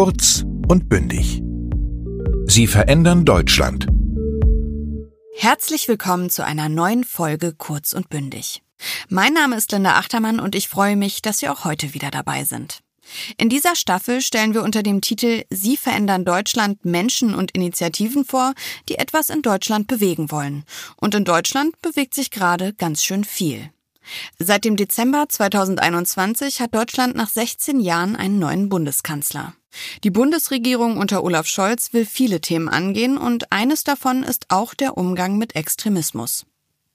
Kurz und bündig. Sie verändern Deutschland. Herzlich willkommen zu einer neuen Folge Kurz und bündig. Mein Name ist Linda Achtermann und ich freue mich, dass Sie auch heute wieder dabei sind. In dieser Staffel stellen wir unter dem Titel Sie verändern Deutschland Menschen und Initiativen vor, die etwas in Deutschland bewegen wollen. Und in Deutschland bewegt sich gerade ganz schön viel. Seit dem Dezember 2021 hat Deutschland nach 16 Jahren einen neuen Bundeskanzler. Die Bundesregierung unter Olaf Scholz will viele Themen angehen und eines davon ist auch der Umgang mit Extremismus.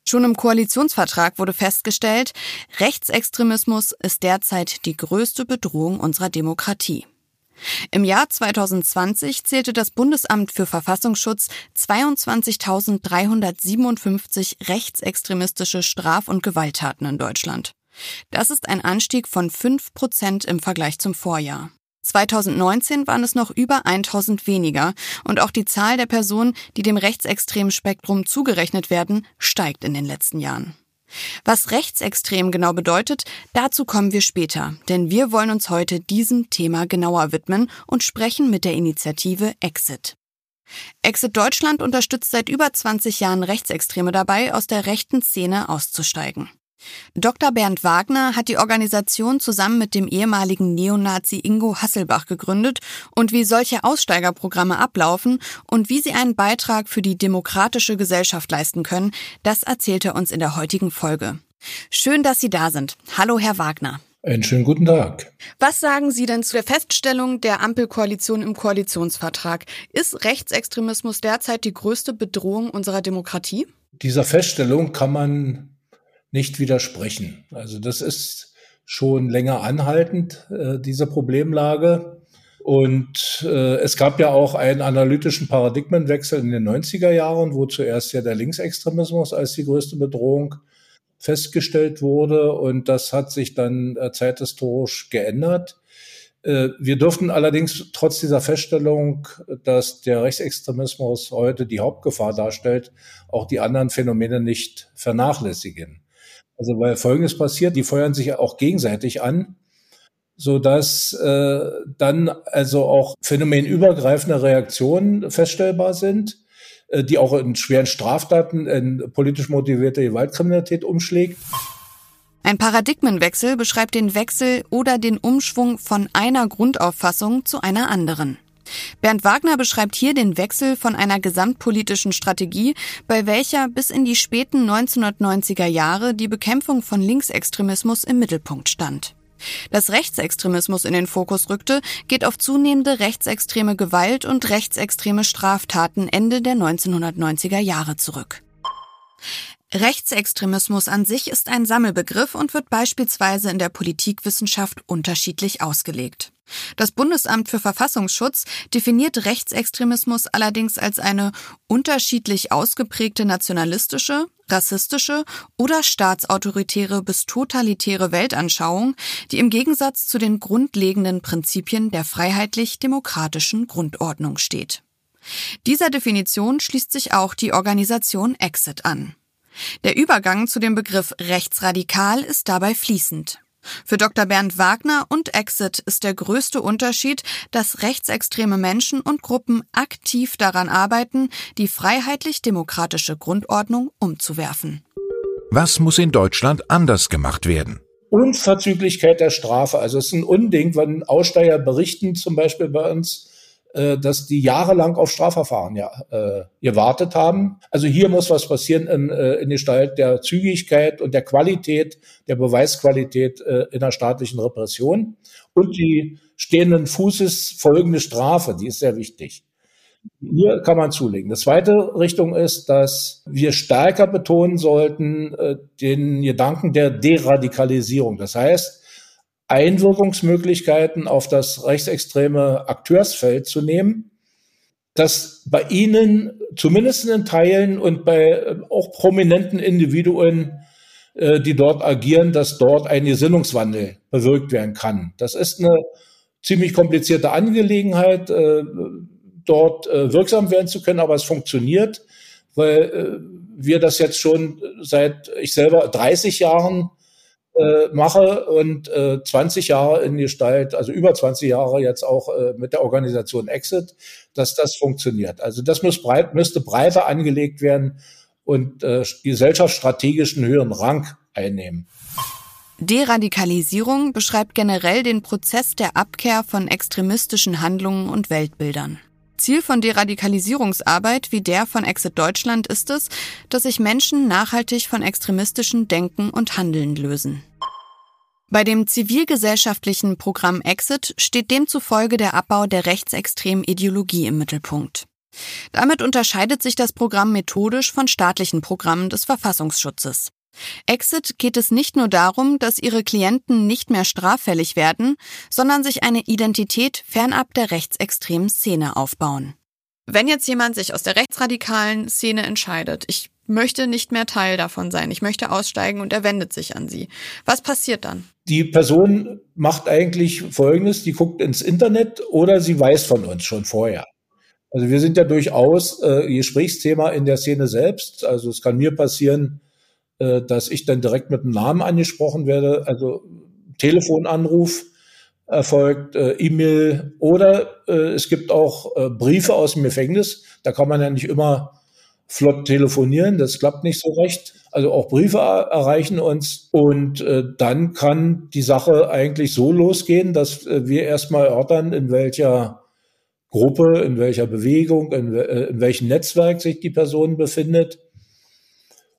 Schon im Koalitionsvertrag wurde festgestellt, Rechtsextremismus ist derzeit die größte Bedrohung unserer Demokratie. Im Jahr 2020 zählte das Bundesamt für Verfassungsschutz 22.357 rechtsextremistische Straf- und Gewalttaten in Deutschland. Das ist ein Anstieg von 5 Prozent im Vergleich zum Vorjahr. 2019 waren es noch über 1000 weniger und auch die Zahl der Personen, die dem rechtsextremen Spektrum zugerechnet werden, steigt in den letzten Jahren. Was rechtsextrem genau bedeutet, dazu kommen wir später, denn wir wollen uns heute diesem Thema genauer widmen und sprechen mit der Initiative Exit. Exit Deutschland unterstützt seit über 20 Jahren Rechtsextreme dabei, aus der rechten Szene auszusteigen. Dr. Bernd Wagner hat die Organisation zusammen mit dem ehemaligen Neonazi Ingo Hasselbach gegründet und wie solche Aussteigerprogramme ablaufen und wie sie einen Beitrag für die demokratische Gesellschaft leisten können, das erzählt er uns in der heutigen Folge. Schön, dass Sie da sind. Hallo, Herr Wagner. Einen schönen guten Tag. Was sagen Sie denn zu der Feststellung der Ampelkoalition im Koalitionsvertrag? Ist Rechtsextremismus derzeit die größte Bedrohung unserer Demokratie? Dieser Feststellung kann man nicht widersprechen. Also das ist schon länger anhaltend, äh, diese Problemlage. Und äh, es gab ja auch einen analytischen Paradigmenwechsel in den 90er Jahren, wo zuerst ja der Linksextremismus als die größte Bedrohung festgestellt wurde. Und das hat sich dann äh, zeithistorisch geändert. Äh, wir dürften allerdings trotz dieser Feststellung, dass der Rechtsextremismus heute die Hauptgefahr darstellt, auch die anderen Phänomene nicht vernachlässigen. Also weil Folgendes passiert, die feuern sich auch gegenseitig an, so dass äh, dann also auch phänomenübergreifende Reaktionen feststellbar sind, äh, die auch in schweren Straftaten in politisch motivierte Gewaltkriminalität umschlägt. Ein Paradigmenwechsel beschreibt den Wechsel oder den Umschwung von einer Grundauffassung zu einer anderen. Bernd Wagner beschreibt hier den Wechsel von einer gesamtpolitischen Strategie, bei welcher bis in die späten 1990er Jahre die Bekämpfung von Linksextremismus im Mittelpunkt stand. Dass Rechtsextremismus in den Fokus rückte, geht auf zunehmende rechtsextreme Gewalt und rechtsextreme Straftaten Ende der 1990er Jahre zurück. Rechtsextremismus an sich ist ein Sammelbegriff und wird beispielsweise in der Politikwissenschaft unterschiedlich ausgelegt. Das Bundesamt für Verfassungsschutz definiert Rechtsextremismus allerdings als eine unterschiedlich ausgeprägte nationalistische, rassistische oder staatsautoritäre bis totalitäre Weltanschauung, die im Gegensatz zu den grundlegenden Prinzipien der freiheitlich-demokratischen Grundordnung steht. Dieser Definition schließt sich auch die Organisation Exit an. Der Übergang zu dem Begriff rechtsradikal ist dabei fließend. Für Dr. Bernd Wagner und Exit ist der größte Unterschied, dass rechtsextreme Menschen und Gruppen aktiv daran arbeiten, die freiheitlich-demokratische Grundordnung umzuwerfen. Was muss in Deutschland anders gemacht werden? Unverzüglichkeit der Strafe. Also es ist ein Unding, wenn Aussteiger berichten, zum Beispiel bei uns, äh, dass die jahrelang auf Strafverfahren ja, äh, gewartet haben. Also hier muss was passieren in, äh, in Gestalt der Zügigkeit und der Qualität, der Beweisqualität äh, in der staatlichen Repression. Und die stehenden Fußes folgende Strafe, die ist sehr wichtig. Hier kann man zulegen. Die zweite Richtung ist, dass wir stärker betonen sollten äh, den Gedanken der Deradikalisierung. Das heißt, Einwirkungsmöglichkeiten auf das rechtsextreme Akteursfeld zu nehmen, dass bei Ihnen zumindest in Teilen und bei äh, auch prominenten Individuen, äh, die dort agieren, dass dort ein Gesinnungswandel bewirkt werden kann. Das ist eine ziemlich komplizierte Angelegenheit, äh, dort wirksam werden zu können, aber es funktioniert, weil wir das jetzt schon seit ich selber 30 Jahren äh, mache und äh, 20 Jahre in Gestalt, also über 20 Jahre jetzt auch äh, mit der Organisation Exit, dass das funktioniert. Also das muss breit, müsste breiter angelegt werden und äh, gesellschaftsstrategischen höheren Rang einnehmen. Deradikalisierung beschreibt generell den Prozess der Abkehr von extremistischen Handlungen und Weltbildern. Ziel von Deradikalisierungsarbeit wie der von Exit Deutschland ist es, dass sich Menschen nachhaltig von extremistischen Denken und Handeln lösen. Bei dem zivilgesellschaftlichen Programm Exit steht demzufolge der Abbau der rechtsextremen Ideologie im Mittelpunkt. Damit unterscheidet sich das Programm methodisch von staatlichen Programmen des Verfassungsschutzes. Exit geht es nicht nur darum, dass ihre Klienten nicht mehr straffällig werden, sondern sich eine Identität fernab der rechtsextremen Szene aufbauen. Wenn jetzt jemand sich aus der rechtsradikalen Szene entscheidet, ich möchte nicht mehr Teil davon sein, ich möchte aussteigen und er wendet sich an Sie, was passiert dann? Die Person macht eigentlich Folgendes, die guckt ins Internet oder sie weiß von uns schon vorher. Also wir sind ja durchaus äh, Gesprächsthema in der Szene selbst. Also es kann mir passieren, äh, dass ich dann direkt mit dem Namen angesprochen werde, also Telefonanruf erfolgt, äh, E-Mail oder äh, es gibt auch äh, Briefe aus dem Gefängnis. Da kann man ja nicht immer flott telefonieren, das klappt nicht so recht. Also auch Briefe erreichen uns und äh, dann kann die Sache eigentlich so losgehen, dass äh, wir erstmal erörtern, in welcher Gruppe, in welcher Bewegung, in, äh, in welchem Netzwerk sich die Person befindet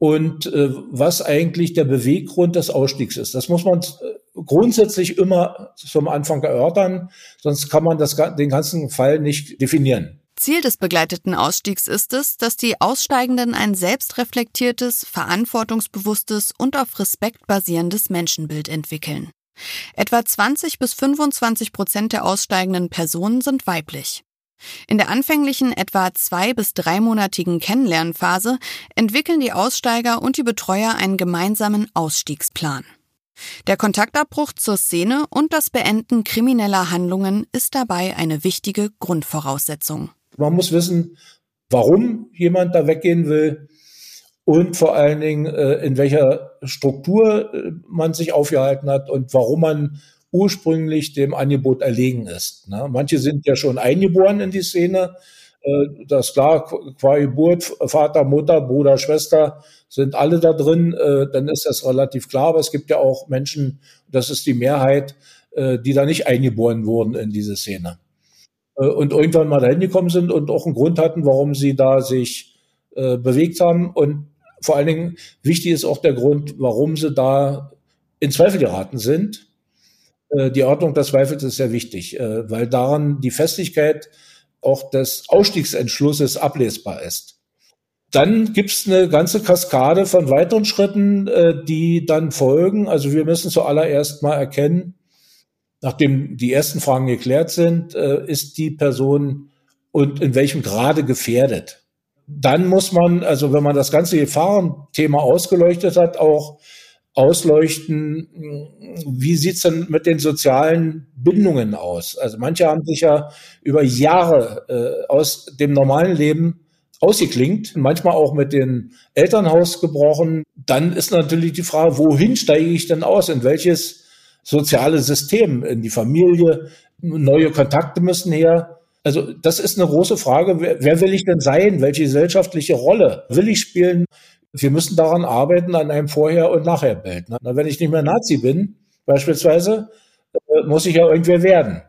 und äh, was eigentlich der Beweggrund des Ausstiegs ist. Das muss man äh, grundsätzlich immer zum Anfang erörtern, sonst kann man das, den ganzen Fall nicht definieren. Ziel des begleiteten Ausstiegs ist es, dass die Aussteigenden ein selbstreflektiertes, verantwortungsbewusstes und auf Respekt basierendes Menschenbild entwickeln. Etwa 20 bis 25 Prozent der aussteigenden Personen sind weiblich. In der anfänglichen etwa zwei- bis dreimonatigen Kennenlernphase entwickeln die Aussteiger und die Betreuer einen gemeinsamen Ausstiegsplan. Der Kontaktabbruch zur Szene und das Beenden krimineller Handlungen ist dabei eine wichtige Grundvoraussetzung. Man muss wissen, warum jemand da weggehen will und vor allen Dingen, äh, in welcher Struktur äh, man sich aufgehalten hat und warum man ursprünglich dem Angebot erlegen ist. Ne? Manche sind ja schon eingeboren in die Szene. Äh, das ist klar, qua Geburt, Vater, Mutter, Bruder, Schwester sind alle da drin. Äh, dann ist das relativ klar. Aber es gibt ja auch Menschen, das ist die Mehrheit, äh, die da nicht eingeboren wurden in diese Szene. Und irgendwann mal dahin gekommen sind und auch einen Grund hatten, warum sie da sich bewegt haben. Und vor allen Dingen wichtig ist auch der Grund, warum sie da in Zweifel geraten sind äh, die Ordnung des Zweifels ist sehr wichtig, äh, weil daran die Festigkeit auch des Ausstiegsentschlusses ablesbar ist. Dann gibt's eine ganze Kaskade von weiteren Schritten, äh, die dann folgen. Also wir müssen zuallererst mal erkennen, nachdem die ersten Fragen geklärt sind, ist die Person und in welchem Grade gefährdet. Dann muss man, also wenn man das ganze Gefahrenthema ausgeleuchtet hat, auch ausleuchten, wie sieht's denn mit den sozialen Bindungen aus? Also manche haben sich ja über Jahre äh, aus dem normalen Leben ausgeklingt, manchmal auch mit dem Elternhaus gebrochen. Dann ist natürlich die Frage, wohin steige ich denn aus? In welches soziale System? In die Familie? Neue Kontakte müssen her. Also das ist eine große Frage. Wer, wer will ich denn sein? Welche gesellschaftliche Rolle will ich spielen? Wir müssen daran arbeiten, an einem Vorher- und Nachherbild. Ne? Wenn ich nicht mehr Nazi bin, beispielsweise, äh, muss ich ja irgendwer werden.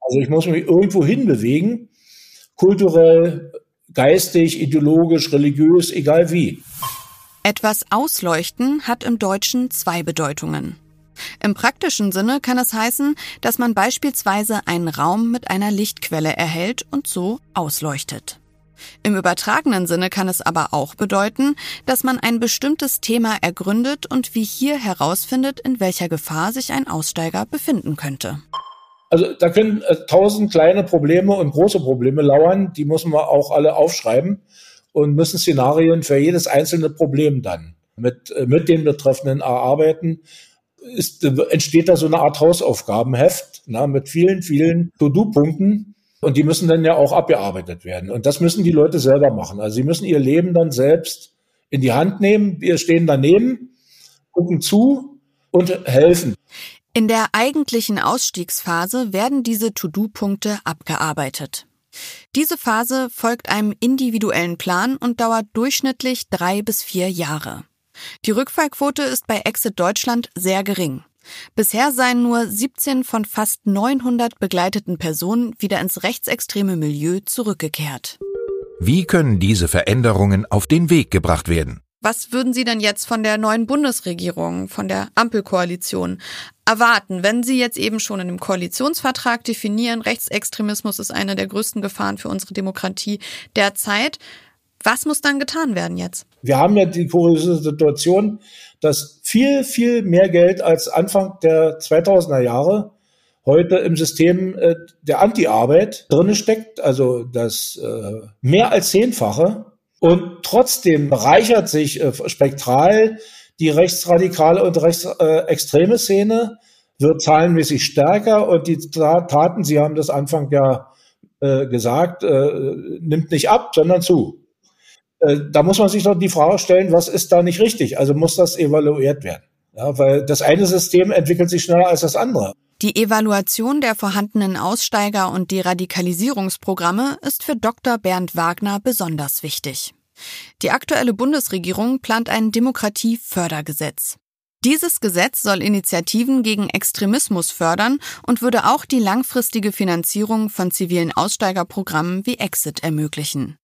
Also ich muss mich irgendwo hinbewegen, kulturell, geistig, ideologisch, religiös, egal wie. Etwas ausleuchten hat im Deutschen zwei Bedeutungen. Im praktischen Sinne kann es heißen, dass man beispielsweise einen Raum mit einer Lichtquelle erhält und so ausleuchtet. Im übertragenen Sinne kann es aber auch bedeuten, dass man ein bestimmtes Thema ergründet und wie hier herausfindet, in welcher Gefahr sich ein Aussteiger befinden könnte. Also da können äh, tausend kleine Probleme und große Probleme lauern, die müssen wir auch alle aufschreiben und müssen Szenarien für jedes einzelne Problem dann mit, äh, mit den Betreffenden erarbeiten. Ist, äh, entsteht da so eine Art Hausaufgabenheft na, mit vielen, vielen To-Do-Punkten, und die müssen dann ja auch abgearbeitet werden. Und das müssen die Leute selber machen. Also sie müssen ihr Leben dann selbst in die Hand nehmen. Wir stehen daneben, gucken zu und helfen. In der eigentlichen Ausstiegsphase werden diese To-Do-Punkte abgearbeitet. Diese Phase folgt einem individuellen Plan und dauert durchschnittlich drei bis vier Jahre. Die Rückfallquote ist bei Exit Deutschland sehr gering. Bisher seien nur 17 von fast 900 begleiteten Personen wieder ins rechtsextreme Milieu zurückgekehrt. Wie können diese Veränderungen auf den Weg gebracht werden? Was würden Sie denn jetzt von der neuen Bundesregierung, von der Ampelkoalition erwarten, wenn Sie jetzt eben schon in dem Koalitionsvertrag definieren, Rechtsextremismus ist eine der größten Gefahren für unsere Demokratie derzeit? Was muss dann getan werden jetzt? Wir haben ja die kuriose Situation, dass viel, viel mehr Geld als Anfang der 2000er Jahre heute im System äh, der Anti-Arbeit drinne steckt, also das äh, mehr als zehnfache. Und trotzdem bereichert sich äh, spektral die rechtsradikale und rechtsextreme Szene, wird zahlenmäßig stärker und die Taten, Sie haben das Anfang ja gesagt, nimmt nicht ab, sondern zu. Äh, da muss man sich doch die Frage stellen, was ist da nicht richtig? Also muss das evaluiert werden. Ja, weil das eine System entwickelt sich schneller als das andere. Die Evaluation der vorhandenen Aussteiger- und Deradikalisierungsprogramme ist für Dr. Bernd Wagner besonders wichtig. Die aktuelle Bundesregierung plant ein Demokratiefördergesetz. Dieses Gesetz soll Initiativen gegen Extremismus fördern und würde auch die langfristige Finanzierung von zivilen Aussteigerprogrammen wie Exit ermöglichen.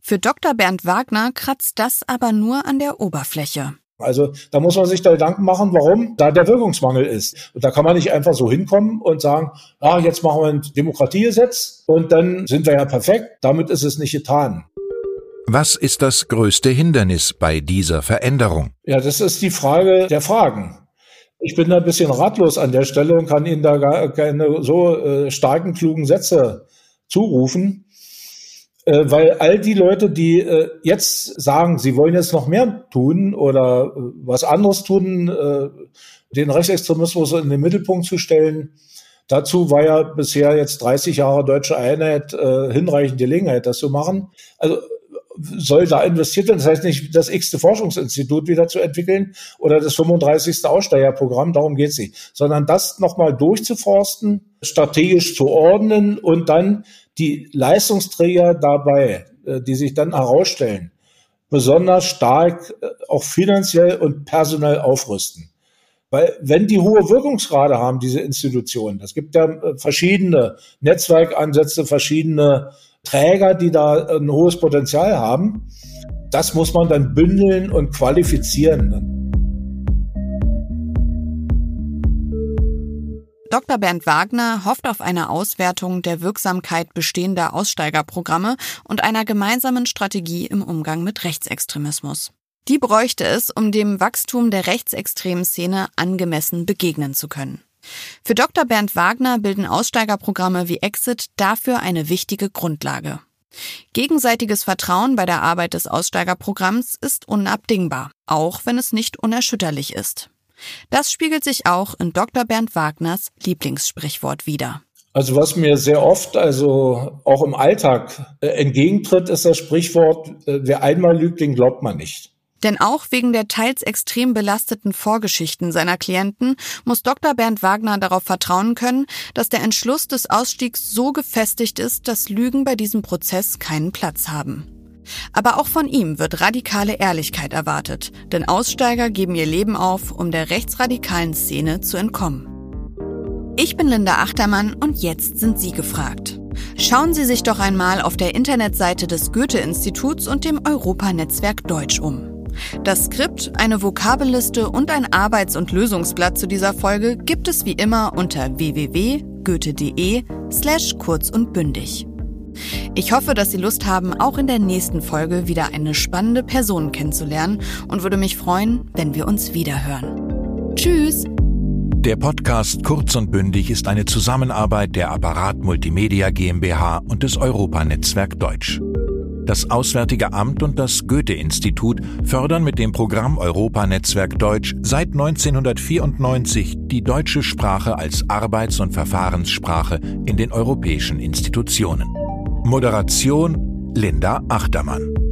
Für Dr. Bernd Wagner kratzt das aber nur an der Oberfläche. Also da muss man sich da Gedanken machen, warum da der Wirkungsmangel ist. Und da kann man nicht einfach so hinkommen und sagen, ah, jetzt machen wir ein Demokratiegesetz und dann sind wir ja perfekt. Damit ist es nicht getan. Was ist das größte Hindernis bei dieser Veränderung? Ja, das ist die Frage der Fragen. Ich bin da ein bisschen ratlos an der Stelle und kann Ihnen da gar keine so äh, starken, klugen Sätze zurufen. Äh, weil all die Leute, die äh, jetzt sagen, sie wollen jetzt noch mehr tun oder äh, was anderes tun, äh, den Rechtsextremismus in den Mittelpunkt zu stellen, dazu war ja bisher jetzt 30 Jahre deutsche Einheit äh, hinreichend Gelegenheit, das zu machen. Also soll da investiert werden. Das heißt nicht, das x-te Forschungsinstitut wieder zu entwickeln oder das 35. Aussteigerprogramm, darum geht es nicht, sondern das nochmal durchzuforsten, strategisch zu ordnen und dann die Leistungsträger dabei, äh, die sich dann herausstellen, besonders stark äh, auch finanziell und personell aufrüsten. Weil wenn die hohe Wirkungsgrade haben, diese Institutionen, es gibt ja äh, verschiedene Netzwerkansätze, verschiedene Träger, die da ein hohes Potenzial haben, das muss man dann bündeln und qualifizieren. Dr. Bernd Wagner hofft auf eine Auswertung der Wirksamkeit bestehender Aussteigerprogramme und einer gemeinsamen Strategie im Umgang mit Rechtsextremismus. Die bräuchte es, um dem Wachstum der rechtsextremen Szene angemessen begegnen zu können. Für Dr. Bernd Wagner bilden Aussteigerprogramme wie Exit dafür eine wichtige Grundlage. Gegenseitiges Vertrauen bei der Arbeit des Aussteigerprogramms ist unabdingbar, auch wenn es nicht unerschütterlich ist. Das spiegelt sich auch in Dr. Bernd Wagners Lieblingssprichwort wider. Also was mir sehr oft, also auch im Alltag äh, entgegentritt, ist das Sprichwort, äh, wer einmal lügt, den glaubt man nicht. Denn auch wegen der teils extrem belasteten Vorgeschichten seiner Klienten muss Dr. Bernd Wagner darauf vertrauen können, dass der Entschluss des Ausstiegs so gefestigt ist, dass Lügen bei diesem Prozess keinen Platz haben. Aber auch von ihm wird radikale Ehrlichkeit erwartet, denn Aussteiger geben ihr Leben auf, um der rechtsradikalen Szene zu entkommen. Ich bin Linda Achtermann und jetzt sind Sie gefragt. Schauen Sie sich doch einmal auf der Internetseite des Goethe-Instituts und dem Europanetzwerk Deutsch um. Das Skript, eine Vokabelliste und ein Arbeits- und Lösungsblatt zu dieser Folge gibt es wie immer unter www.goethe.de slash kurz und bündig. Ich hoffe, dass Sie Lust haben, auch in der nächsten Folge wieder eine spannende Person kennenzulernen und würde mich freuen, wenn wir uns wiederhören. Tschüss! Der Podcast Kurz und Bündig ist eine Zusammenarbeit der Apparat Multimedia GmbH und des Europanetzwerk Deutsch. Das Auswärtige Amt und das Goethe-Institut fördern mit dem Programm Europanetzwerk Deutsch seit 1994 die deutsche Sprache als Arbeits- und Verfahrenssprache in den europäischen Institutionen. Moderation Linda Achtermann